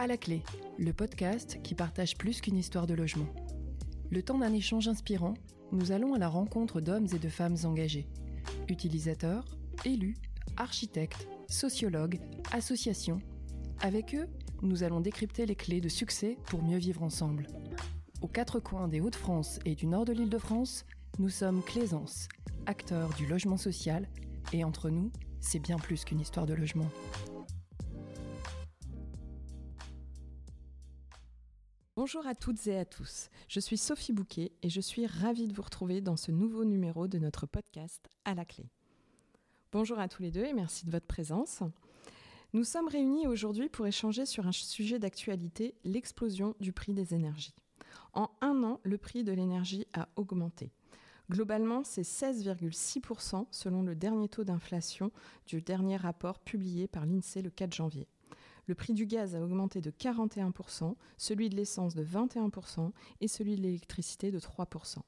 À la clé, le podcast qui partage plus qu'une histoire de logement. Le temps d'un échange inspirant, nous allons à la rencontre d'hommes et de femmes engagés. Utilisateurs, élus, architectes, sociologues, associations. Avec eux, nous allons décrypter les clés de succès pour mieux vivre ensemble. Aux quatre coins des Hauts-de-France et du nord de l'Île-de-France, nous sommes Claisance, acteurs du logement social, et entre nous, c'est bien plus qu'une histoire de logement. Bonjour à toutes et à tous, je suis Sophie Bouquet et je suis ravie de vous retrouver dans ce nouveau numéro de notre podcast À la clé. Bonjour à tous les deux et merci de votre présence. Nous sommes réunis aujourd'hui pour échanger sur un sujet d'actualité, l'explosion du prix des énergies. En un an, le prix de l'énergie a augmenté. Globalement, c'est 16,6% selon le dernier taux d'inflation du dernier rapport publié par l'INSEE le 4 janvier. Le prix du gaz a augmenté de 41%, celui de l'essence de 21% et celui de l'électricité de 3%.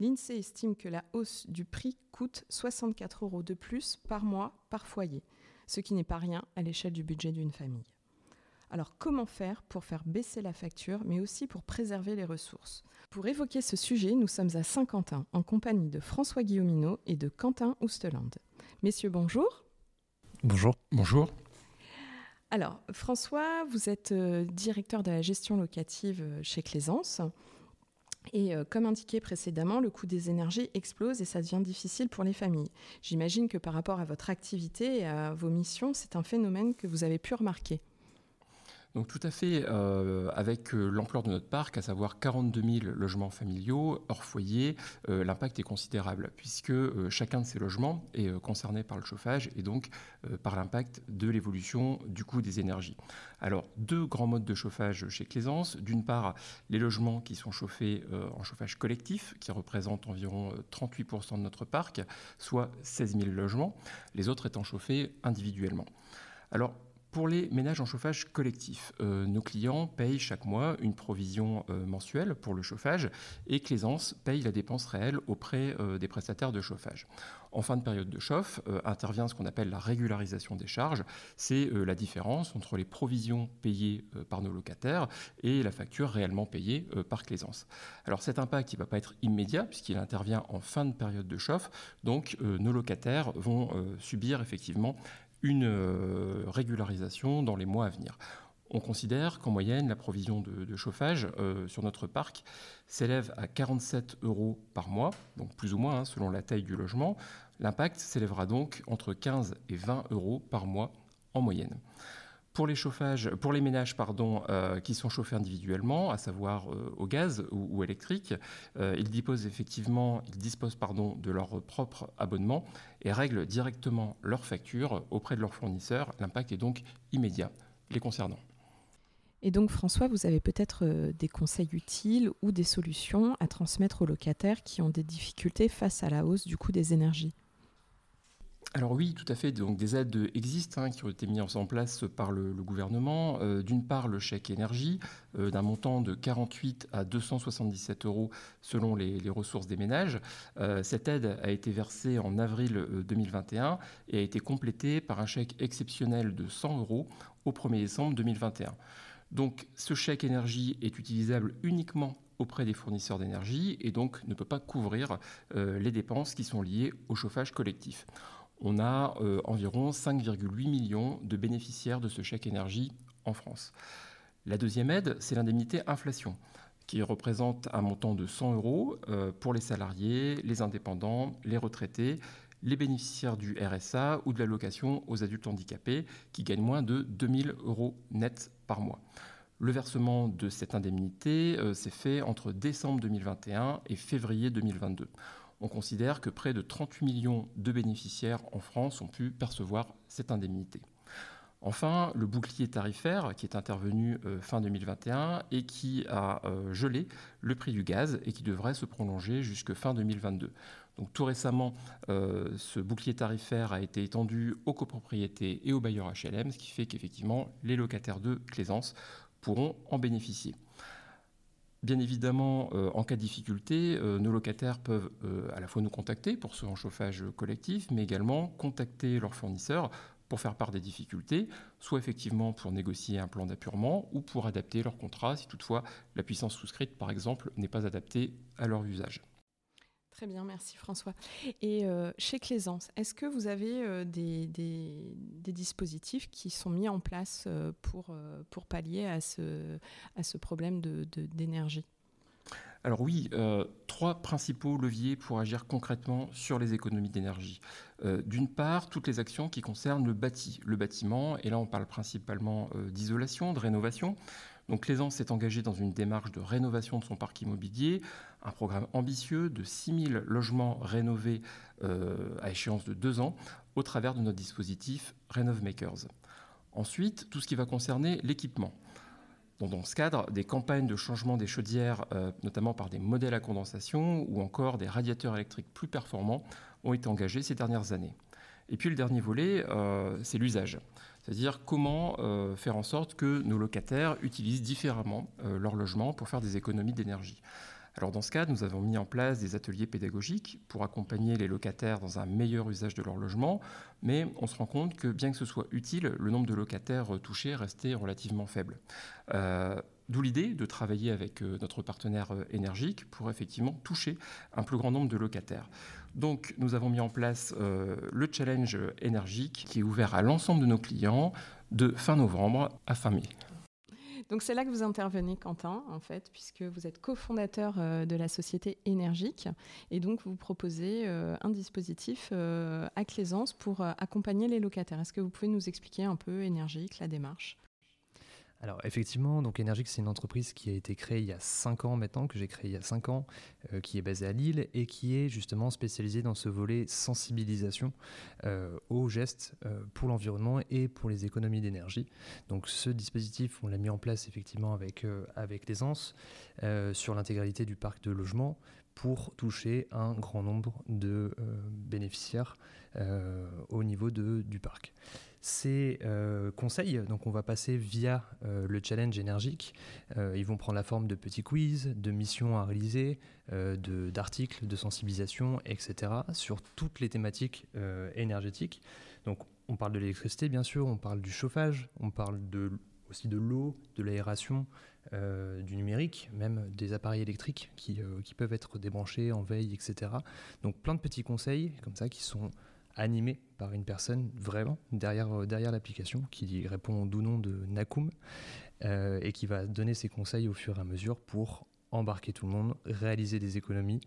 L'INSEE estime que la hausse du prix coûte 64 euros de plus par mois par foyer, ce qui n'est pas rien à l'échelle du budget d'une famille. Alors comment faire pour faire baisser la facture, mais aussi pour préserver les ressources? Pour évoquer ce sujet, nous sommes à Saint-Quentin, en compagnie de François Guillaumineau et de Quentin Ousteland. Messieurs, bonjour. Bonjour. Bonjour. Alors, François, vous êtes euh, directeur de la gestion locative euh, chez Claisance. Et euh, comme indiqué précédemment, le coût des énergies explose et ça devient difficile pour les familles. J'imagine que par rapport à votre activité et à vos missions, c'est un phénomène que vous avez pu remarquer. Donc tout à fait, euh, avec euh, l'ampleur de notre parc, à savoir 42 000 logements familiaux hors foyer, euh, l'impact est considérable puisque chacun de ces logements est concerné par le chauffage et donc par l'impact de l'évolution du coût des énergies. Alors deux grands modes de chauffage chez Claisance. D'une part, les logements qui sont chauffés en chauffage collectif, qui représentent environ 38% de notre parc, soit 16 000 logements, les autres étant chauffés individuellement. Alors pour les ménages en chauffage collectif, euh, nos clients payent chaque mois une provision euh, mensuelle pour le chauffage et Claisance paye la dépense réelle auprès euh, des prestataires de chauffage. En fin de période de chauffe, intervient ce qu'on appelle la régularisation des charges. C'est la différence entre les provisions payées par nos locataires et la facture réellement payée par Claisance. Alors cet impact, il ne va pas être immédiat puisqu'il intervient en fin de période de chauffe. Donc nos locataires vont subir effectivement une euh, régularisation dans les mois à venir. On considère qu'en moyenne, la provision de, chauffage euh, sur notre parc s'élève à 47 euros par mois, donc plus ou moins hein, selon la taille du logement. L'impact s'élèvera donc entre 15 et 20 euros par mois en moyenne. Pour les, chauffages, pour les ménages pardon, euh, qui sont chauffés individuellement, à savoir euh, au gaz ou, électrique, euh, ils disposent effectivement ils disposent, de leur propre abonnement et règlent directement leur facture auprès de leur fournisseur. L'impact est donc immédiat les concernant. Et donc François, vous avez peut-être des conseils utiles ou des solutions à transmettre aux locataires qui ont des difficultés face à la hausse du coût des énergies? Alors oui, tout à fait. Donc des aides existent hein, qui ont été mises en place par le, gouvernement. Euh, d'une part, le chèque énergie euh, d'un montant de 48 à 277 euros selon les, ressources des ménages. Euh, cette aide a été versée en avril 2021 et a été complétée par un chèque exceptionnel de 100 euros au 1er décembre 2021. Donc ce chèque énergie est utilisable uniquement auprès des fournisseurs d'énergie et donc ne peut pas couvrir les dépenses qui sont liées au chauffage collectif on a euh, environ 5,8 millions de bénéficiaires de ce chèque énergie en France. La deuxième aide, c'est l'indemnité inflation, qui représente un montant de 100 euros euh, pour les salariés, les indépendants, les retraités, les bénéficiaires du RSA ou de l'allocation aux adultes handicapés qui gagnent moins de 2000 euros net par mois. Le versement de cette indemnité euh, s'est fait entre décembre 2021 et février 2022 on considère que près de 38 millions de bénéficiaires en France ont pu percevoir cette indemnité. Enfin, le bouclier tarifaire qui est intervenu euh, fin 2021 et qui a euh, gelé le prix du gaz et qui devrait se prolonger jusque fin 2022. Donc tout récemment, euh, ce bouclier tarifaire a été étendu aux copropriétés et aux bailleurs HLM, ce qui fait qu'effectivement les locataires de Claisance pourront en bénéficier. Bien évidemment, euh, en cas de difficulté, euh, nos locataires peuvent euh, à la fois nous contacter pour ce chauffage collectif, mais également contacter leurs fournisseurs pour faire part des difficultés, soit effectivement pour négocier un plan d'appurement ou pour adapter leur contrat si toutefois la puissance souscrite, par exemple, n'est pas adaptée à leur usage. Très bien, merci François. Et euh, chez Claisance, est-ce que vous avez euh, des, dispositifs qui sont mis en place euh, pour, pallier à ce, problème d'énergie? Alors oui, trois principaux leviers pour agir concrètement sur les économies d'énergie. D'une part, toutes les actions qui concernent le bâti, le bâtiment, et là on parle principalement d'isolation, de rénovation. Donc Claisance s'est engagé dans une démarche de rénovation de son parc immobilier un programme ambitieux de 6000 logements rénovés euh, à échéance de deux ans au travers de notre dispositif Renov Makers. Ensuite, tout ce qui va concerner l'équipement. dans ce cadre, des campagnes de changement des chaudières, euh, notamment par des modèles à condensation ou encore des radiateurs électriques plus performants, ont été engagés ces dernières années. Et puis le dernier volet, euh, c'est l'usage. C'est-à-dire comment faire en sorte que nos locataires utilisent différemment leur logement pour faire des économies d'énergie. Alors dans ce cas, nous avons mis en place des ateliers pédagogiques pour accompagner les locataires dans un meilleur usage de leur logement, mais on se rend compte que bien que ce soit utile, le nombre de locataires touchés restait relativement faible. Euh, d'où l'idée de travailler avec euh, notre partenaire euh, énergique pour effectivement toucher un plus grand nombre de locataires. Donc nous avons mis en place le challenge énergique qui est ouvert à l'ensemble de nos clients de fin novembre à fin mai. Donc c'est là que vous intervenez, Quentin, en fait, puisque vous êtes cofondateur euh, de la société Énergique, et donc vous proposez euh, un dispositif euh, à Claisance pour accompagner les locataires. Est-ce que vous pouvez nous expliquer un peu Énergique, la démarche? Alors effectivement, donc Energix, c'est une entreprise qui a été créée il y a 5 ans maintenant, que j'ai créée il y a 5 ans, euh, qui est basée à Lille et qui est justement spécialisée dans ce volet sensibilisation euh, aux gestes euh, pour l'environnement et pour les économies d'énergie. Donc ce dispositif, on l'a mis en place effectivement avec, avec l'Aisance sur l'intégralité du parc de logement pour toucher un grand nombre de bénéficiaires au niveau du parc. Ces euh, conseils, donc on va passer via euh, le challenge énergique. Euh, ils vont prendre la forme de petits quiz, de missions à réaliser, d'articles, de, sensibilisation, etc. sur toutes les thématiques énergétiques. Donc on parle de l'électricité bien sûr, on parle du chauffage, on parle aussi de l'eau, de l'aération, du numérique, même des appareils électriques qui, qui, peuvent être débranchés en veille, etc. Donc plein de petits conseils comme ça qui sont animé par une personne vraiment derrière, euh, derrière l'application qui répond au doux nom de Nakum euh, et qui va donner ses conseils au fur et à mesure pour embarquer tout le monde, réaliser des économies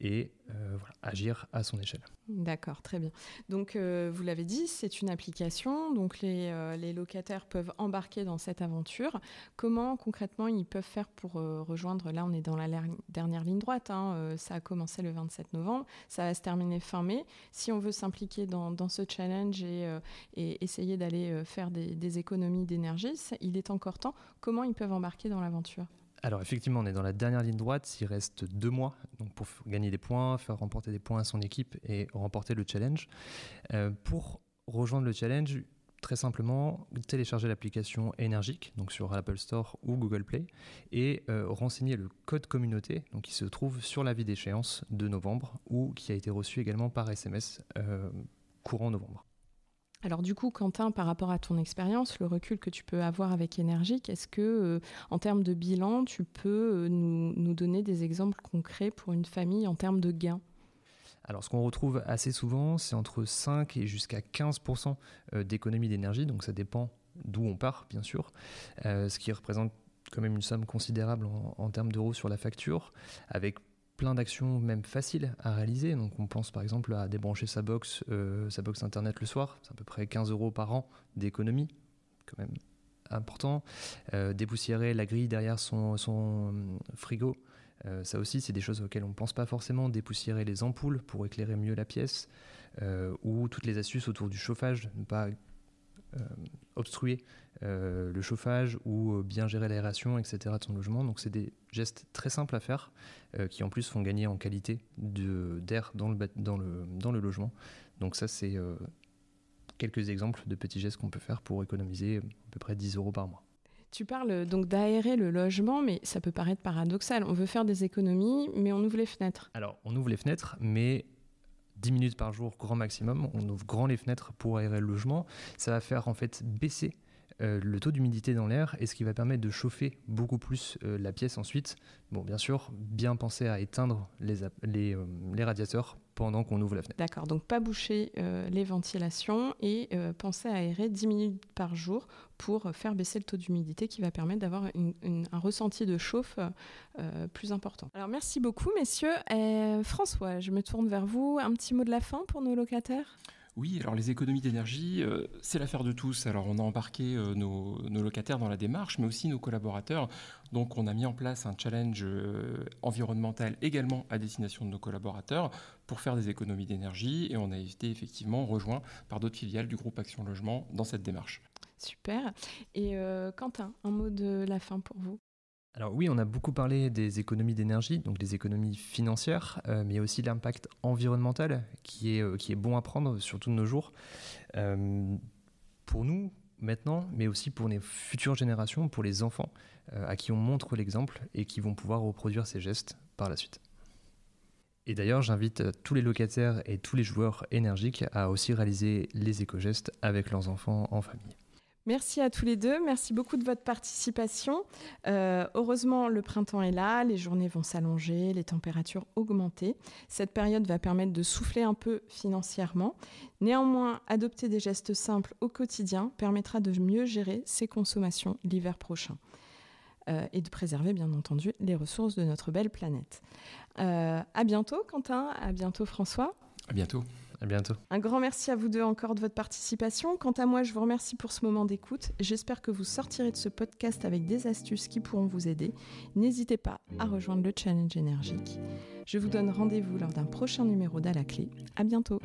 et euh, agir à son échelle. D'accord, très bien. Donc, euh, vous l'avez dit, c'est une application, donc les, euh, les, locataires peuvent embarquer dans cette aventure. Comment concrètement ils peuvent faire pour rejoindre, là on est dans la dernière ligne droite, hein, ça a commencé le 27 novembre, ça va se terminer fin mai. Si on veut s'impliquer dans, ce challenge et, et essayer d'aller faire des, des économies d'énergie, il est encore temps. Comment ils peuvent embarquer dans l'aventure? Alors effectivement, on est dans la dernière ligne droite. Il reste deux mois pour gagner des points, faire remporter des points à son équipe et remporter le challenge. Euh, pour rejoindre le challenge, très simplement, télécharger l'application Énergique, donc sur Apple Store ou Google Play, et euh, renseigner le code communauté, qui se trouve sur la vie d'échéance de novembre ou qui a été reçu également par SMS euh, courant novembre. Alors du coup, Quentin, par rapport à ton expérience, le recul que tu peux avoir avec Énergie, est-ce que, euh, en termes de bilan, tu peux euh, nous, donner des exemples concrets pour une famille en termes de gains? Alors, ce qu'on retrouve assez souvent, c'est entre 5 et jusqu'à 15% euh, d'économie d'énergie, donc ça dépend d'où on part, bien sûr, ce qui représente quand même une somme considérable en, en termes d'euros sur la facture, avec plein d'actions même faciles à réaliser. Donc on pense par exemple à débrancher sa box, euh, internet le soir, c'est à peu près 15 euros par an d'économie, quand même important. Euh, dépoussiérer la grille derrière son, son euh, frigo, ça aussi c'est des choses auxquelles on ne pense pas forcément. Dépoussiérer les ampoules pour éclairer mieux la pièce, ou toutes les astuces autour du chauffage, ne pas obstruer euh, le chauffage ou euh, bien gérer l'aération, etc. de son logement. Donc c'est des gestes très simples à faire euh, qui en plus font gagner en qualité d'air dans le, dans, le, dans le logement. Donc ça c'est quelques exemples de petits gestes qu'on peut faire pour économiser à peu près 10 euros par mois. Tu parles donc d'aérer le logement, mais ça peut paraître paradoxal. On veut faire des économies, mais on ouvre les fenêtres. Alors, on ouvre les fenêtres, mais 10 minutes par jour, grand maximum. On ouvre grand les fenêtres pour aérer le logement. Ça va faire en fait baisser euh, le taux d'humidité dans l'air et ce qui va permettre de chauffer beaucoup plus euh, la pièce ensuite. Bon, bien sûr, bien penser à éteindre les, euh, les radiateurs pendant qu'on ouvre la fenêtre. D'accord, donc pas boucher les ventilations et penser à aérer 10 minutes par jour pour faire baisser le taux d'humidité qui va permettre d'avoir un ressenti de chauffe plus important. Alors merci beaucoup messieurs. François, je me tourne vers vous. Un petit mot de la fin pour nos locataires? Oui, alors les économies d'énergie, euh, c'est l'affaire de tous. Alors on a embarqué euh, nos, locataires dans la démarche, mais aussi nos collaborateurs. Donc on a mis en place un challenge euh, environnemental également à destination de nos collaborateurs pour faire des économies d'énergie et on a été effectivement rejoint par d'autres filiales du groupe Action Logement dans cette démarche. Super. Et Quentin, un mot de la fin pour vous? Alors oui, on a beaucoup parlé des économies d'énergie, donc des économies financières, euh, mais aussi l'impact environnemental qui est, euh, qui est bon à prendre, surtout de nos jours. Euh, pour nous, maintenant, mais aussi pour les futures générations, pour les enfants, à qui on montre l'exemple et qui vont pouvoir reproduire ces gestes par la suite. Et d'ailleurs, j'invite tous les locataires et tous les joueurs énergiques à aussi réaliser les éco-gestes avec leurs enfants en famille. Merci à tous les deux. Merci beaucoup de votre participation. Euh, heureusement, le printemps est là, les journées vont s'allonger, les températures augmenter. Cette période va permettre de souffler un peu financièrement. Néanmoins, adopter des gestes simples au quotidien permettra de mieux gérer ses consommations l'hiver prochain. Euh, et de préserver, bien entendu, les ressources de notre belle planète. Euh, à bientôt, Quentin. À bientôt, François. À bientôt. À bientôt. Un grand merci à vous deux encore de votre participation. Quant à moi, je vous remercie pour ce moment d'écoute. J'espère que vous sortirez de ce podcast avec des astuces qui pourront vous aider. N'hésitez pas à rejoindre le challenge énergique. Je vous donne rendez-vous lors d'un prochain numéro d'À la clé. À bientôt.